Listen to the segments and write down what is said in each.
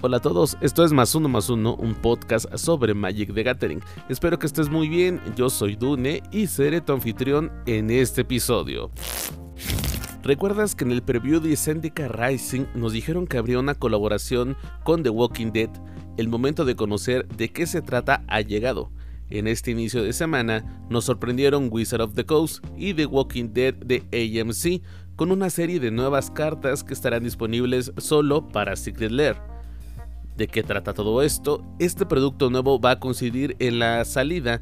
Hola a todos, esto es Más Uno Más Uno, un podcast sobre Magic the Gathering. Espero que estés muy bien, yo soy Dune y seré tu anfitrión en este episodio. ¿Recuerdas que en el preview de Zendika Rising nos dijeron que habría una colaboración con The Walking Dead? El momento de conocer de qué se trata ha llegado. En este inicio de semana nos sorprendieron Wizard of the Coast y The Walking Dead de AMC con una serie de nuevas cartas que estarán disponibles solo para Secret Lair. ¿De qué trata todo esto? Este producto nuevo va a coincidir en la salida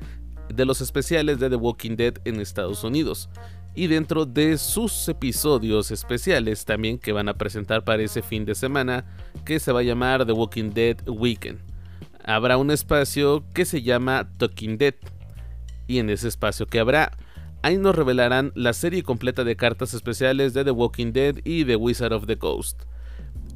de los especiales de The Walking Dead en Estados Unidos y dentro de sus episodios especiales también que van a presentar para ese fin de semana que se va a llamar The Walking Dead Weekend. Habrá un espacio que se llama Talking Dead y en ese espacio que habrá ahí nos revelarán la serie completa de cartas especiales de The Walking Dead y The Wizard of the Coast.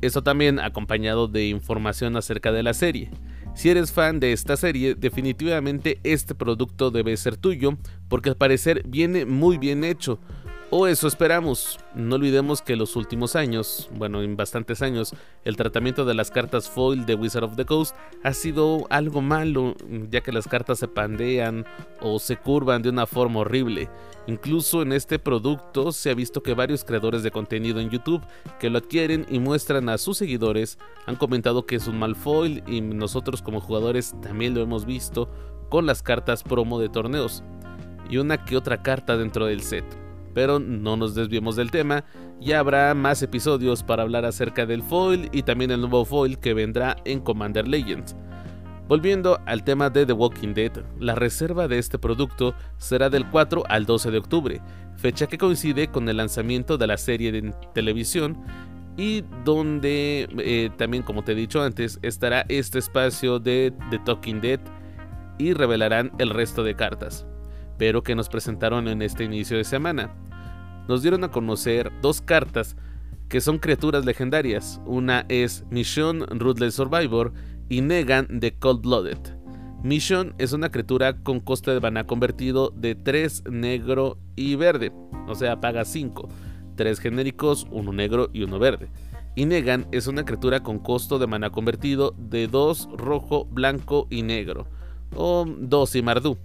Esto también acompañado de información acerca de la serie. Si eres fan de esta serie, definitivamente este producto debe ser tuyo, porque al parecer viene muy bien hecho. O eso esperamos. No olvidemos que en los últimos años, bueno, en bastantes años, el tratamiento de las cartas foil de Wizard of the Coast ha sido algo malo, ya que las cartas se pandean o se curvan de una forma horrible. Incluso en este producto se ha visto que varios creadores de contenido en YouTube que lo adquieren y muestran a sus seguidores han comentado que es un mal foil y nosotros como jugadores también lo hemos visto con las cartas promo de torneos y una que otra carta dentro del set. Pero no nos desviemos del tema, ya habrá más episodios para hablar acerca del foil y también el nuevo foil que vendrá en Commander Legends. Volviendo al tema de The Walking Dead, la reserva de este producto será del 4 al 12 de octubre, fecha que coincide con el lanzamiento de la serie de televisión y donde eh, también como te he dicho antes estará este espacio de The Talking Dead y revelarán el resto de cartas pero que nos presentaron en este inicio de semana. Nos dieron a conocer dos cartas que son criaturas legendarias. Una es Mission Ruthless Survivor y Negan de Cold Blooded. Mission es una criatura con coste de mana convertido de 3 negro y verde, o sea, paga 5, 3 genéricos, 1 negro y 1 verde. Y Negan es una criatura con costo de mana convertido de 2 rojo, blanco y negro, o 2 y Mardu.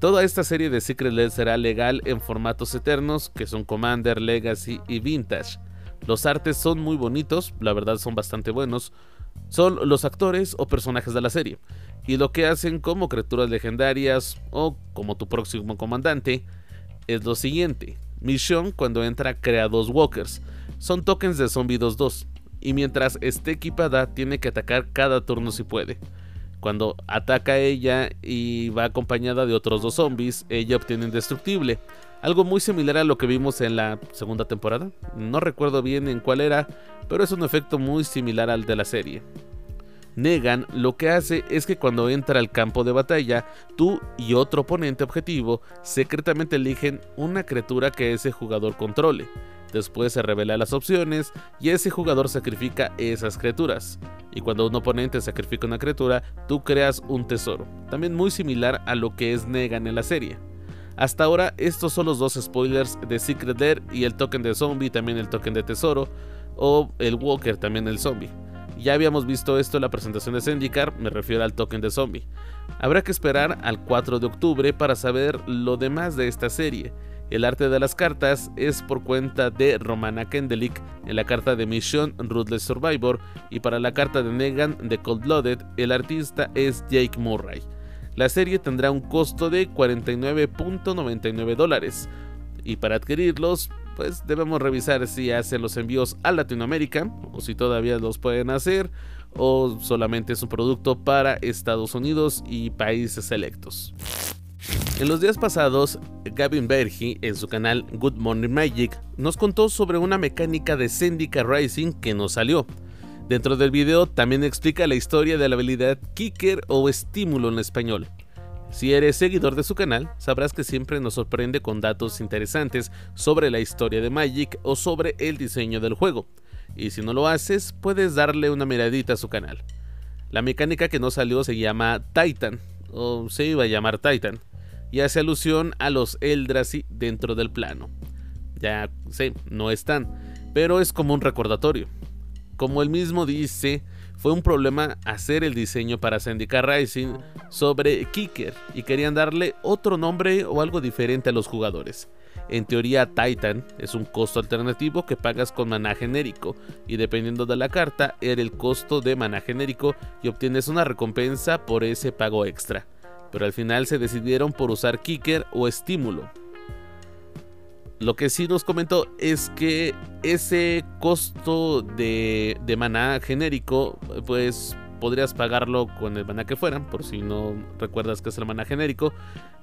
Toda esta serie de Secret Lair será legal en formatos eternos que son Commander, Legacy y Vintage. Los artes son muy bonitos, la verdad son bastante buenos. Son los actores o personajes de la serie. Y lo que hacen como criaturas legendarias o como tu próximo comandante es lo siguiente. Misión cuando entra crea dos walkers. Son tokens de Zombie 2-2. Y mientras esté equipada tiene que atacar cada turno si puede. Cuando ataca a ella y va acompañada de otros dos zombies, ella obtiene indestructible. Algo muy similar a lo que vimos en la segunda temporada. No recuerdo bien en cuál era, pero es un efecto muy similar al de la serie. Negan lo que hace es que cuando entra al campo de batalla, tú y otro oponente objetivo secretamente eligen una criatura que ese jugador controle. Después se revela las opciones y ese jugador sacrifica esas criaturas. Y cuando un oponente sacrifica una criatura, tú creas un tesoro. También muy similar a lo que es Negan en la serie. Hasta ahora estos son los dos spoilers de Secret Lair y el token de zombie, también el token de tesoro, o el Walker, también el zombie. Ya habíamos visto esto en la presentación de Zendikar, me refiero al token de zombie. Habrá que esperar al 4 de octubre para saber lo demás de esta serie. El arte de las cartas es por cuenta de Romana Kendelic en la carta de Mission Ruthless Survivor y para la carta de Negan de Cold Blooded el artista es Jake Murray. La serie tendrá un costo de 49.99 dólares y para adquirirlos pues debemos revisar si hacen los envíos a Latinoamérica o si todavía los pueden hacer o solamente es un producto para Estados Unidos y países selectos. En los días pasados, Gavin Bergy, en su canal Good Morning Magic, nos contó sobre una mecánica de Zendika Rising que nos salió. Dentro del video también explica la historia de la habilidad Kicker o Estímulo en español. Si eres seguidor de su canal, sabrás que siempre nos sorprende con datos interesantes sobre la historia de Magic o sobre el diseño del juego. Y si no lo haces, puedes darle una miradita a su canal. La mecánica que nos salió se llama Titan, o se iba a llamar Titan y hace alusión a los Eldrazi dentro del plano. Ya sé, no están, pero es como un recordatorio. Como él mismo dice, fue un problema hacer el diseño para Zendika Rising sobre Kicker y querían darle otro nombre o algo diferente a los jugadores. En teoría, Titan es un costo alternativo que pagas con maná genérico y dependiendo de la carta, era el costo de maná genérico y obtienes una recompensa por ese pago extra. Pero al final se decidieron por usar Kicker o Estímulo. Lo que sí nos comentó es que ese costo de, de maná genérico, pues podrías pagarlo con el maná que fuera, por si no recuerdas que es el maná genérico.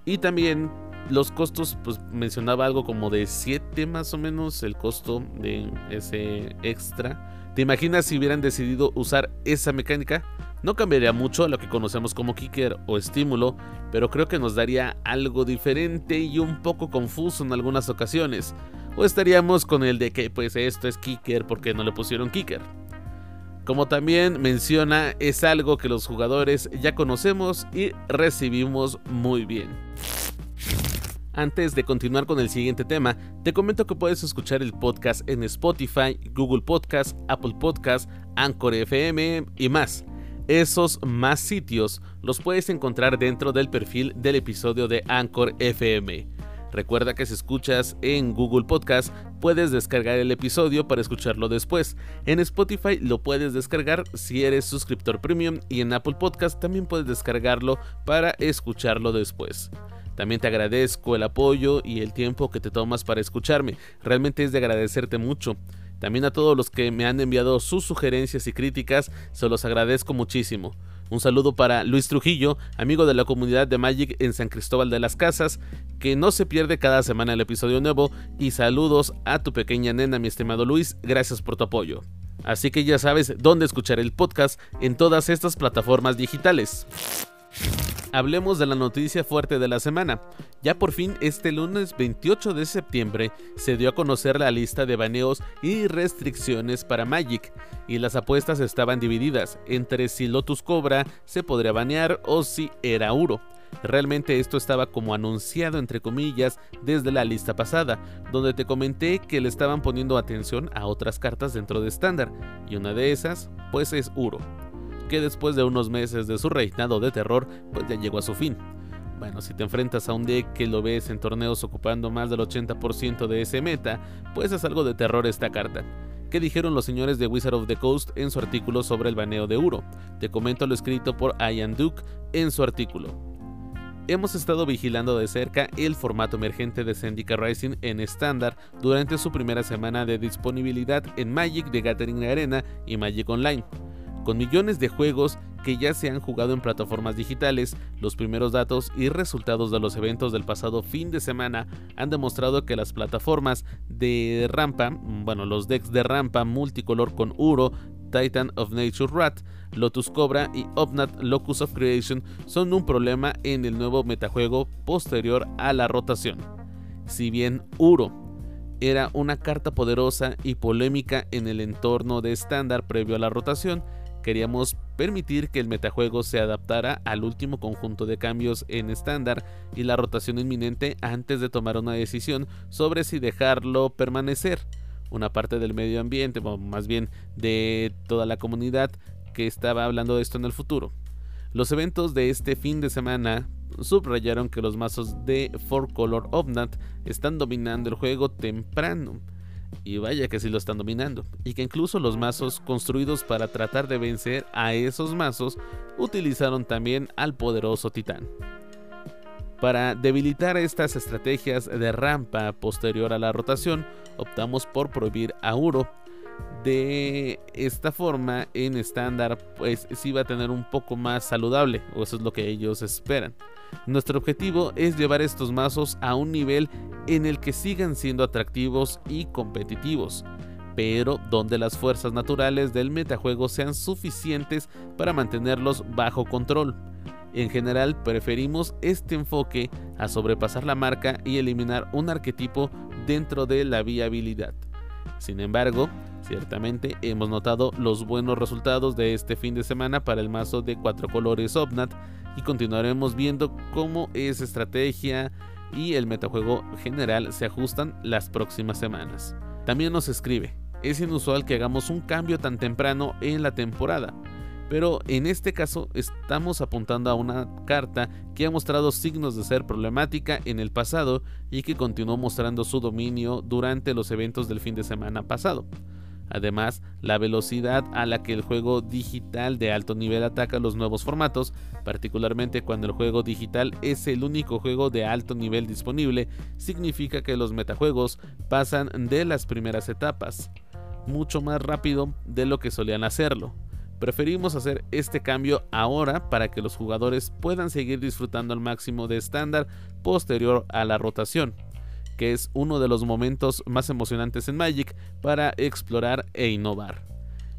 Y también los costos, pues mencionaba algo como de 7 más o menos el costo de ese extra. ¿Te imaginas si hubieran decidido usar esa mecánica? No cambiaría mucho a lo que conocemos como kicker o estímulo, pero creo que nos daría algo diferente y un poco confuso en algunas ocasiones. O estaríamos con el de que pues esto es kicker porque no le pusieron kicker. Como también menciona, es algo que los jugadores ya conocemos y recibimos muy bien. Antes de continuar con el siguiente tema, te comento que puedes escuchar el podcast en Spotify, Google Podcast, Apple Podcast, Anchor FM y más. Esos más sitios los puedes encontrar dentro del perfil del episodio de Anchor FM. Recuerda que si escuchas en Google Podcast puedes descargar el episodio para escucharlo después. En Spotify lo puedes descargar si eres suscriptor premium y en Apple Podcast también puedes descargarlo para escucharlo después. También te agradezco el apoyo y el tiempo que te tomas para escucharme. Realmente es de agradecerte mucho. También a todos los que me han enviado sus sugerencias y críticas, se los agradezco muchísimo. Un saludo para Luis Trujillo, amigo de la comunidad de Magic en San Cristóbal de las Casas, que no se pierde cada semana el episodio nuevo, y saludos a tu pequeña nena, mi estimado Luis, gracias por tu apoyo. Así que ya sabes dónde escuchar el podcast en todas estas plataformas digitales. Hablemos de la noticia fuerte de la semana. Ya por fin este lunes 28 de septiembre se dio a conocer la lista de baneos y restricciones para Magic y las apuestas estaban divididas entre si Lotus Cobra se podría banear o si era Uro. Realmente esto estaba como anunciado entre comillas desde la lista pasada, donde te comenté que le estaban poniendo atención a otras cartas dentro de estándar, y una de esas pues es Uro que después de unos meses de su reinado de terror, pues ya llegó a su fin. Bueno, si te enfrentas a un deck que lo ves en torneos ocupando más del 80% de ese meta, pues es algo de terror esta carta. ¿Qué dijeron los señores de Wizard of the Coast en su artículo sobre el baneo de Uro? Te comento lo escrito por Ian Duke en su artículo. Hemos estado vigilando de cerca el formato emergente de Zendika Rising en estándar durante su primera semana de disponibilidad en Magic de Gathering Arena y Magic Online. Con millones de juegos que ya se han jugado en plataformas digitales, los primeros datos y resultados de los eventos del pasado fin de semana han demostrado que las plataformas de rampa, bueno, los decks de rampa multicolor con Uro, Titan of Nature Rat, Lotus Cobra y Obnat Locus of Creation son un problema en el nuevo metajuego posterior a la rotación. Si bien Uro era una carta poderosa y polémica en el entorno de estándar previo a la rotación, Queríamos permitir que el metajuego se adaptara al último conjunto de cambios en estándar y la rotación inminente antes de tomar una decisión sobre si dejarlo permanecer. Una parte del medio ambiente, o más bien de toda la comunidad que estaba hablando de esto en el futuro. Los eventos de este fin de semana subrayaron que los mazos de Four Color Obnat están dominando el juego temprano y vaya que sí lo están dominando. Y que incluso los mazos construidos para tratar de vencer a esos mazos utilizaron también al poderoso titán. Para debilitar estas estrategias de rampa posterior a la rotación, optamos por prohibir a Uro. De esta forma, en estándar, pues sí va a tener un poco más saludable, o eso es lo que ellos esperan. Nuestro objetivo es llevar estos mazos a un nivel en el que sigan siendo atractivos y competitivos, pero donde las fuerzas naturales del metajuego sean suficientes para mantenerlos bajo control. En general preferimos este enfoque a sobrepasar la marca y eliminar un arquetipo dentro de la viabilidad. Sin embargo, ciertamente hemos notado los buenos resultados de este fin de semana para el mazo de cuatro colores Obnat y continuaremos viendo cómo esa estrategia y el metajuego general se ajustan las próximas semanas. También nos escribe, es inusual que hagamos un cambio tan temprano en la temporada. pero en este caso estamos apuntando a una carta que ha mostrado signos de ser problemática en el pasado y que continuó mostrando su dominio durante los eventos del fin de semana pasado. Además, la velocidad a la que el juego digital de alto nivel ataca los nuevos formatos, particularmente cuando el juego digital es el único juego de alto nivel disponible, significa que los metajuegos pasan de las primeras etapas, mucho más rápido de lo que solían hacerlo. Preferimos hacer este cambio ahora para que los jugadores puedan seguir disfrutando al máximo de estándar posterior a la rotación que es uno de los momentos más emocionantes en Magic para explorar e innovar.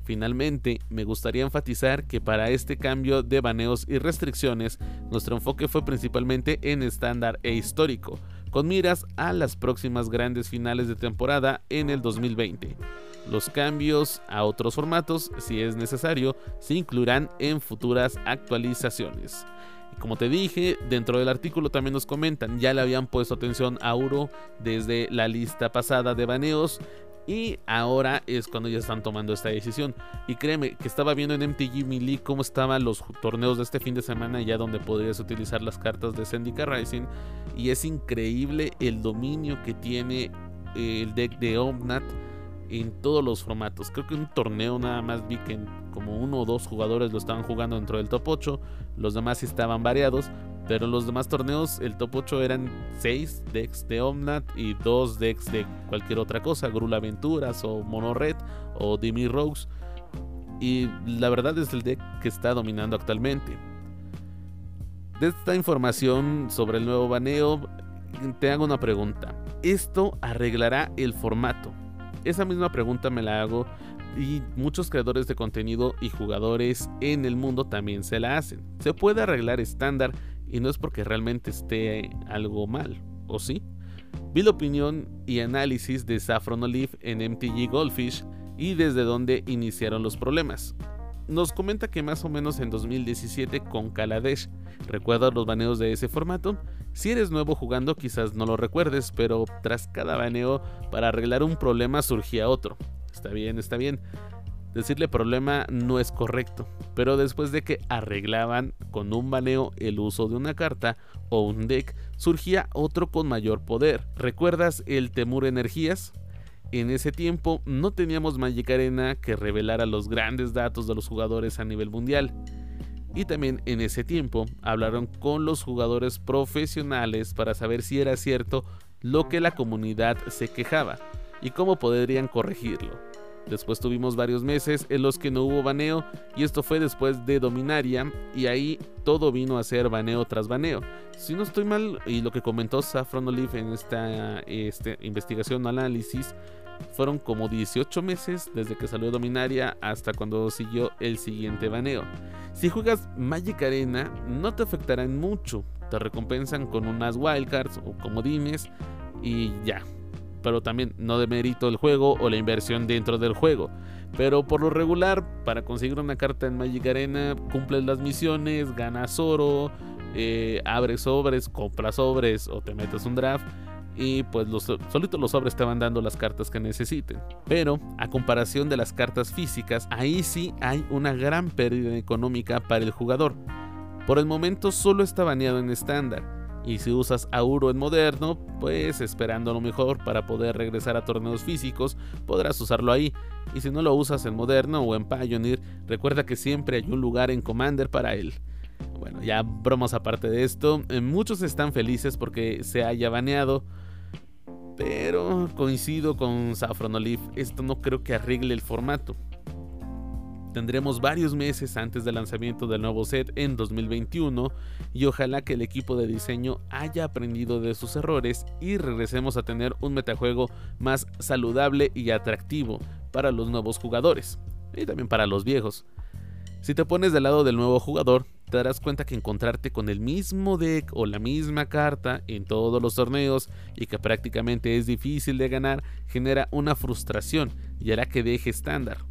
Finalmente, me gustaría enfatizar que para este cambio de baneos y restricciones, nuestro enfoque fue principalmente en estándar e histórico, con miras a las próximas grandes finales de temporada en el 2020. Los cambios a otros formatos, si es necesario, se incluirán en futuras actualizaciones. Como te dije, dentro del artículo también nos comentan, ya le habían puesto atención a Uro desde la lista pasada de baneos y ahora es cuando ya están tomando esta decisión. Y créeme que estaba viendo en MTG Melee cómo estaban los torneos de este fin de semana, ya donde podrías utilizar las cartas de Zendika Rising. Y es increíble el dominio que tiene el deck de Omnat en todos los formatos. Creo que un torneo nada más vi que como uno o dos jugadores lo estaban jugando dentro del top 8, los demás estaban variados, pero en los demás torneos el top 8 eran 6 decks de Omnat y 2 decks de cualquier otra cosa, Grul Aventuras o Mono Red o Dimi Rogues. Y la verdad es el deck que está dominando actualmente. De esta información sobre el nuevo baneo, te hago una pregunta. ¿Esto arreglará el formato? Esa misma pregunta me la hago y muchos creadores de contenido y jugadores en el mundo también se la hacen. Se puede arreglar estándar y no es porque realmente esté algo mal, ¿o sí? Vi la opinión y análisis de Saffron Olive en MTG Goldfish y desde dónde iniciaron los problemas. Nos comenta que más o menos en 2017 con Kaladesh. ¿Recuerdas los baneos de ese formato? Si eres nuevo jugando quizás no lo recuerdes, pero tras cada baneo para arreglar un problema surgía otro. Está bien, está bien. Decirle problema no es correcto, pero después de que arreglaban con un baneo el uso de una carta o un deck, surgía otro con mayor poder. ¿Recuerdas el Temur Energías? En ese tiempo no teníamos Magic Arena que revelara los grandes datos de los jugadores a nivel mundial. Y también en ese tiempo hablaron con los jugadores profesionales para saber si era cierto lo que la comunidad se quejaba y cómo podrían corregirlo. Después tuvimos varios meses en los que no hubo baneo y esto fue después de Dominaria y ahí todo vino a ser baneo tras baneo. Si no estoy mal y lo que comentó Saffron Olive en esta este, investigación o análisis fueron como 18 meses desde que salió Dominaria hasta cuando siguió el siguiente baneo. Si juegas Magic Arena no te afectarán mucho, te recompensan con unas wildcards o comodines y ya, pero también no demerito el juego o la inversión dentro del juego. Pero por lo regular, para conseguir una carta en Magic Arena, cumples las misiones, ganas oro, eh, abres sobres, compras sobres o te metes un draft. Y pues los, solitos los sobres te van dando las cartas que necesiten. Pero a comparación de las cartas físicas, ahí sí hay una gran pérdida económica para el jugador. Por el momento solo está baneado en estándar y si usas Auro en moderno, pues esperando lo mejor para poder regresar a torneos físicos, podrás usarlo ahí. Y si no lo usas en moderno o en Pioneer, recuerda que siempre hay un lugar en Commander para él. Bueno, ya bromas aparte de esto, eh, muchos están felices porque se haya baneado. Pero coincido con Saffron Olive, esto no creo que arregle el formato. Tendremos varios meses antes del lanzamiento del nuevo set en 2021 y ojalá que el equipo de diseño haya aprendido de sus errores y regresemos a tener un metajuego más saludable y atractivo para los nuevos jugadores y también para los viejos. Si te pones del lado del nuevo jugador, te darás cuenta que encontrarte con el mismo deck o la misma carta en todos los torneos y que prácticamente es difícil de ganar genera una frustración y hará que deje estándar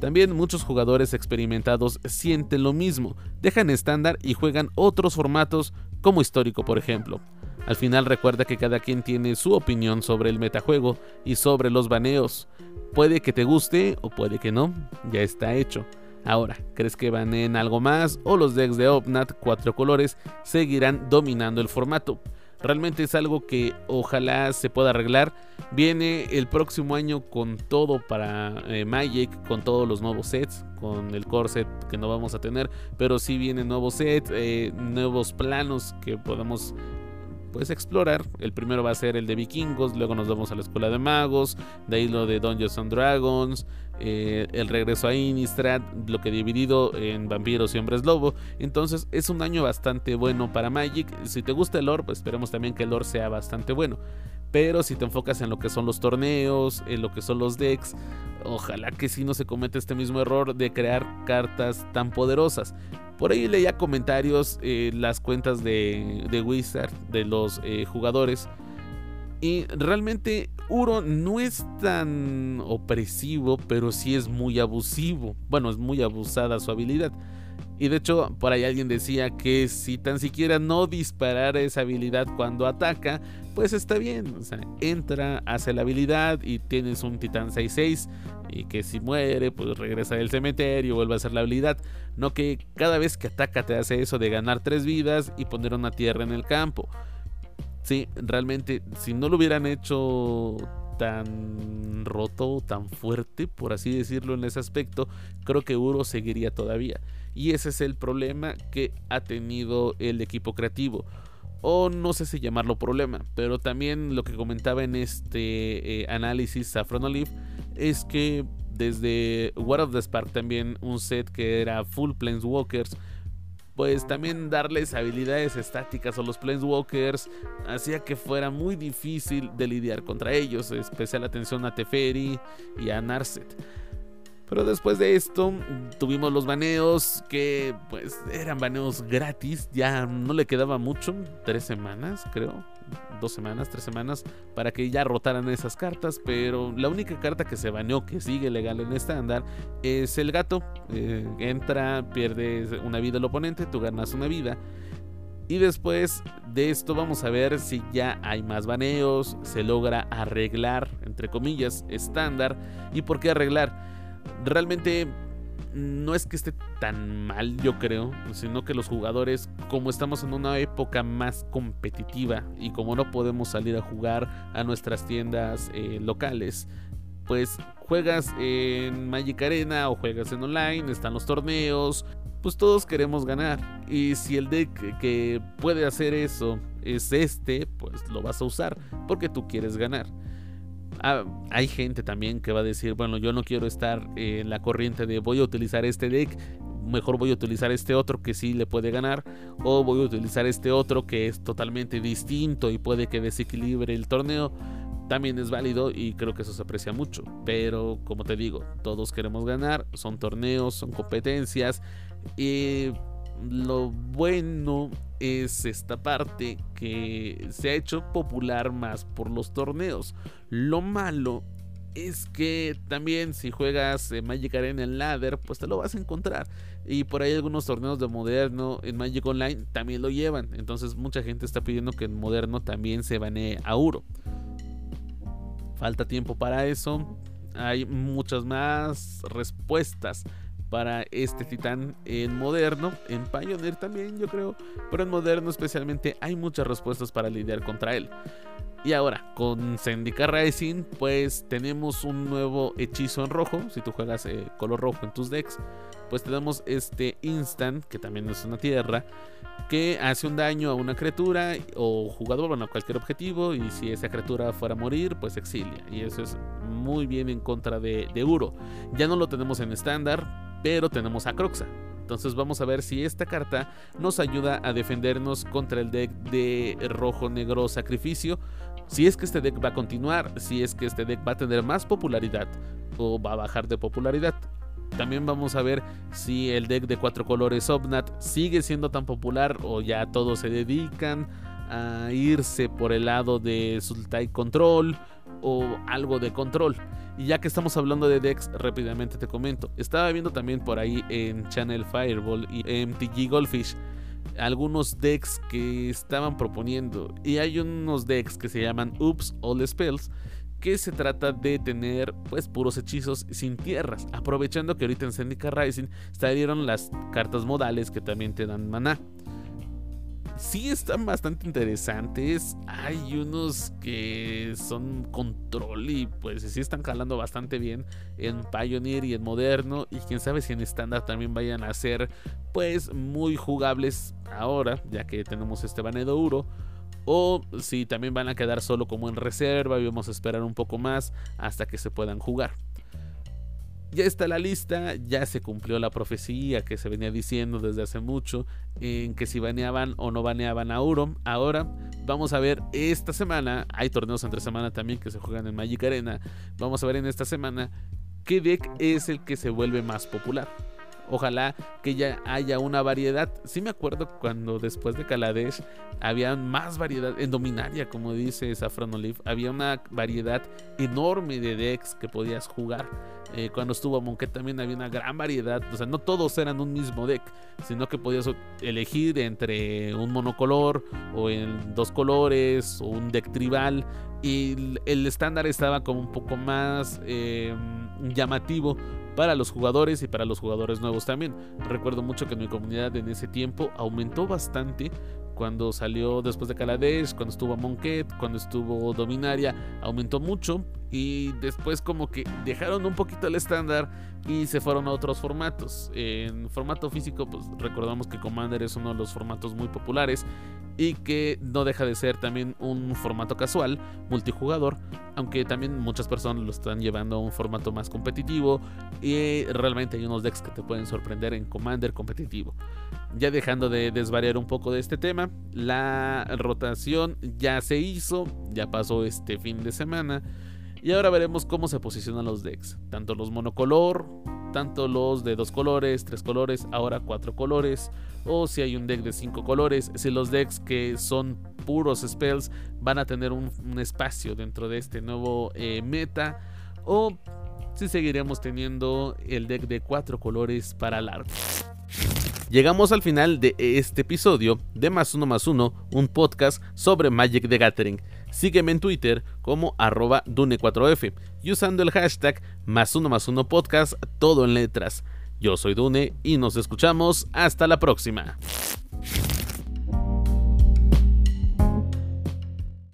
también muchos jugadores experimentados sienten lo mismo, dejan estándar y juegan otros formatos como histórico por ejemplo. Al final recuerda que cada quien tiene su opinión sobre el metajuego y sobre los baneos. Puede que te guste o puede que no, ya está hecho. Ahora, ¿crees que van en algo más o los decks de Opnat cuatro colores seguirán dominando el formato? Realmente es algo que ojalá se pueda arreglar. Viene el próximo año con todo para eh, Magic, con todos los nuevos sets, con el core set que no vamos a tener, pero sí vienen nuevos sets, eh, nuevos planos que podemos pues explorar. El primero va a ser el de vikingos, luego nos vamos a la escuela de magos, de ahí lo de Dungeons and Dragons, eh, el regreso a Innistrad, lo que dividido en vampiros y hombres lobo. Entonces es un año bastante bueno para Magic. Si te gusta el lore, pues esperemos también que el lore sea bastante bueno. Pero si te enfocas en lo que son los torneos, en lo que son los decks, ojalá que si no se cometa este mismo error de crear cartas tan poderosas. Por ahí leía comentarios, eh, las cuentas de, Wizard, de los eh, jugadores. Y realmente Uro no es tan opresivo, pero sí es muy abusivo. Bueno, es muy abusada su habilidad. Y de hecho, por ahí alguien decía que si tan siquiera no disparara esa habilidad cuando ataca, pues está bien. O sea, entra, hace la habilidad y tienes un titán 6-6. Y que si muere, pues regresa del cementerio, vuelve a hacer la habilidad. No que cada vez que ataca te hace eso de ganar 3 vidas y poner una tierra en el campo. Sí, realmente, si no lo hubieran hecho tan roto, tan fuerte, por así decirlo, en ese aspecto, creo que Uro seguiría todavía. Y ese es el problema que ha tenido el equipo creativo. O no sé si llamarlo problema, pero también lo que comentaba en este eh, análisis Saffron Olive es que desde War of the Spark también un set que era full Planeswalkers pues también darles habilidades estáticas a los Planeswalkers hacía que fuera muy difícil de lidiar contra ellos, especial atención a Teferi y a Narset. Pero después de esto tuvimos los baneos que pues eran baneos gratis, ya no le quedaba mucho, tres semanas creo, dos semanas, tres semanas para que ya rotaran esas cartas, pero la única carta que se baneó que sigue legal en estándar es el gato, eh, entra, pierde una vida el oponente, tú ganas una vida. Y después de esto vamos a ver si ya hay más baneos, se logra arreglar, entre comillas, estándar. ¿Y por qué arreglar? realmente no es que esté tan mal, yo creo, sino que los jugadores, como estamos en una época más competitiva y como no podemos salir a jugar a nuestras tiendas eh, locales, pues juegas en Magic Arena o juegas en online, están los torneos, pues todos queremos ganar. Y si el deck que puede hacer eso es este, pues lo vas a usar porque tú quieres ganar. Ah, hay gente también que va a decir, bueno, yo no quiero estar en la corriente de voy a utilizar este deck, mejor voy a utilizar este otro que sí le puede ganar, o voy a utilizar este otro que es totalmente distinto y puede que desequilibre el torneo. También es válido y creo que eso se aprecia mucho. Pero como te digo, todos queremos ganar, son torneos, son competencias. Y lo bueno es esta parte que se ha hecho popular más por los torneos. Lo malo es que también si juegas en Magic Arena en Ladder, pues te lo vas a encontrar. Y por ahí algunos torneos de Moderno en Magic Online también lo llevan. Entonces mucha gente está pidiendo que en Moderno también se banee a Uro. Falta tiempo para eso. Hay muchas más respuestas para este titán en moderno, en Pioneer también yo creo, pero en moderno especialmente hay muchas respuestas para lidiar contra él. Y ahora, con Zendika Rising, pues tenemos un nuevo hechizo en rojo. Si tú juegas eh, color rojo en tus decks, pues tenemos este instant, que también es una tierra, que hace un daño a una criatura o jugador, bueno, a cualquier objetivo. Y si esa criatura fuera a morir, pues exilia. Y eso es muy bien en contra de, de Uro. Ya no lo tenemos en estándar, pero tenemos a Croxa. Entonces vamos a ver si esta carta nos ayuda a defendernos contra el deck de rojo negro sacrificio. Si es que este deck va a continuar, si es que este deck va a tener más popularidad o va a bajar de popularidad. También vamos a ver si el deck de cuatro colores Obnat sigue siendo tan popular o ya todos se dedican a irse por el lado de Sultai Control o algo de control. Y ya que estamos hablando de decks, rápidamente te comento. Estaba viendo también por ahí en Channel Fireball y MTG Goldfish algunos decks que estaban proponiendo. Y hay unos decks que se llaman Oops All Spells que se trata de tener pues puros hechizos sin tierras, aprovechando que ahorita en Zendika Rising salieron las cartas modales que también te dan maná. Sí están bastante interesantes, hay unos que son control y pues sí están jalando bastante bien en Pioneer y en Moderno. Y quién sabe si en estándar también vayan a ser pues muy jugables ahora, ya que tenemos este Banedo Uro o si también van a quedar solo como en reserva y vamos a esperar un poco más hasta que se puedan jugar. Ya está la lista, ya se cumplió la profecía que se venía diciendo desde hace mucho en que si baneaban o no baneaban a Urom. Ahora vamos a ver esta semana, hay torneos entre semana también que se juegan en Magic Arena. Vamos a ver en esta semana qué deck es el que se vuelve más popular. Ojalá que ya haya una variedad. Sí me acuerdo cuando después de Kaladesh había más variedad en Dominaria, como dice Saffron Olive. Había una variedad enorme de decks que podías jugar. Eh, cuando estuvo Monket también había una gran variedad. O sea, no todos eran un mismo deck, sino que podías elegir entre un monocolor o en dos colores o un deck tribal. Y el estándar estaba como un poco más eh, llamativo para los jugadores y para los jugadores nuevos también. Recuerdo mucho que mi comunidad en ese tiempo aumentó bastante cuando salió después de Kaladesh, cuando estuvo Monket, cuando estuvo Dominaria, aumentó mucho y después como que dejaron un poquito el estándar y se fueron a otros formatos. En formato físico, pues recordamos que Commander es uno de los formatos muy populares y que no deja de ser también un formato casual, multijugador, aunque también muchas personas lo están llevando a un formato más competitivo y realmente hay unos decks que te pueden sorprender en Commander competitivo. Ya dejando de desvariar un poco de este tema, la rotación ya se hizo, ya pasó este fin de semana. Y ahora veremos cómo se posicionan los decks, tanto los monocolor, tanto los de dos colores, tres colores, ahora cuatro colores, o si hay un deck de cinco colores, si los decks que son puros spells van a tener un, espacio dentro de este nuevo eh, meta, o si seguiremos teniendo el deck de cuatro colores para largo. Llegamos al final de este episodio de Más Uno Más Uno, un podcast sobre Magic the Gathering. Sígueme en Twitter como arroba Dune4F y usando el hashtag más uno más uno podcast, todo en letras. Yo soy Dune y nos escuchamos hasta la próxima.